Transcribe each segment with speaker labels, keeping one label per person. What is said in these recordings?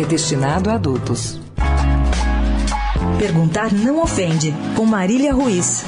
Speaker 1: é destinado a adultos.
Speaker 2: Perguntar não ofende, com Marília Ruiz.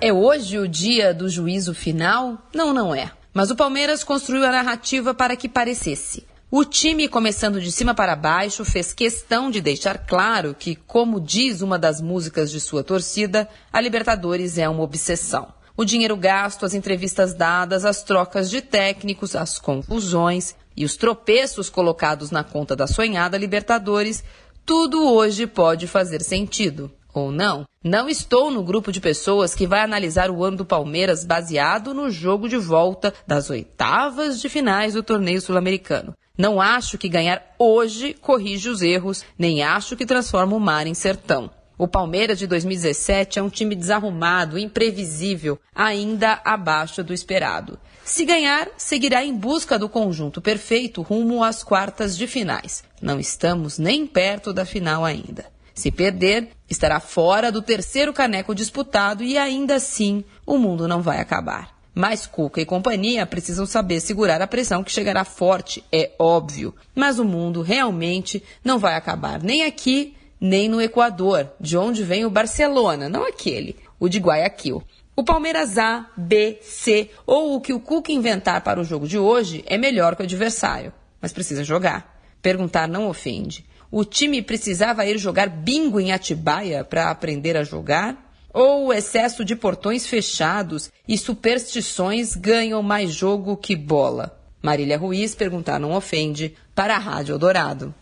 Speaker 3: É hoje o dia do juízo final? Não, não é. Mas o Palmeiras construiu a narrativa para que parecesse. O time, começando de cima para baixo, fez questão de deixar claro que, como diz uma das músicas de sua torcida, a Libertadores é uma obsessão. O dinheiro gasto, as entrevistas dadas, as trocas de técnicos, as confusões e os tropeços colocados na conta da sonhada Libertadores, tudo hoje pode fazer sentido. Ou não? Não estou no grupo de pessoas que vai analisar o ano do Palmeiras baseado no jogo de volta das oitavas de finais do torneio sul-americano. Não acho que ganhar hoje corrige os erros, nem acho que transforma o mar em sertão. O Palmeiras de 2017 é um time desarrumado, imprevisível, ainda abaixo do esperado. Se ganhar, seguirá em busca do conjunto perfeito rumo às quartas de finais. Não estamos nem perto da final ainda. Se perder, estará fora do terceiro caneco disputado e ainda assim o mundo não vai acabar. Mas Cuca e companhia precisam saber segurar a pressão que chegará forte, é óbvio. Mas o mundo realmente não vai acabar nem aqui nem no Equador, de onde vem o Barcelona, não aquele, o de Guayaquil. O Palmeiras A, B, C ou o que o Cuca inventar para o jogo de hoje é melhor que o adversário, mas precisa jogar. Perguntar não ofende. O time precisava ir jogar bingo em Atibaia para aprender a jogar? Ou o excesso de portões fechados e superstições ganham mais jogo que bola? Marília Ruiz perguntar não ofende para a Rádio Eldorado.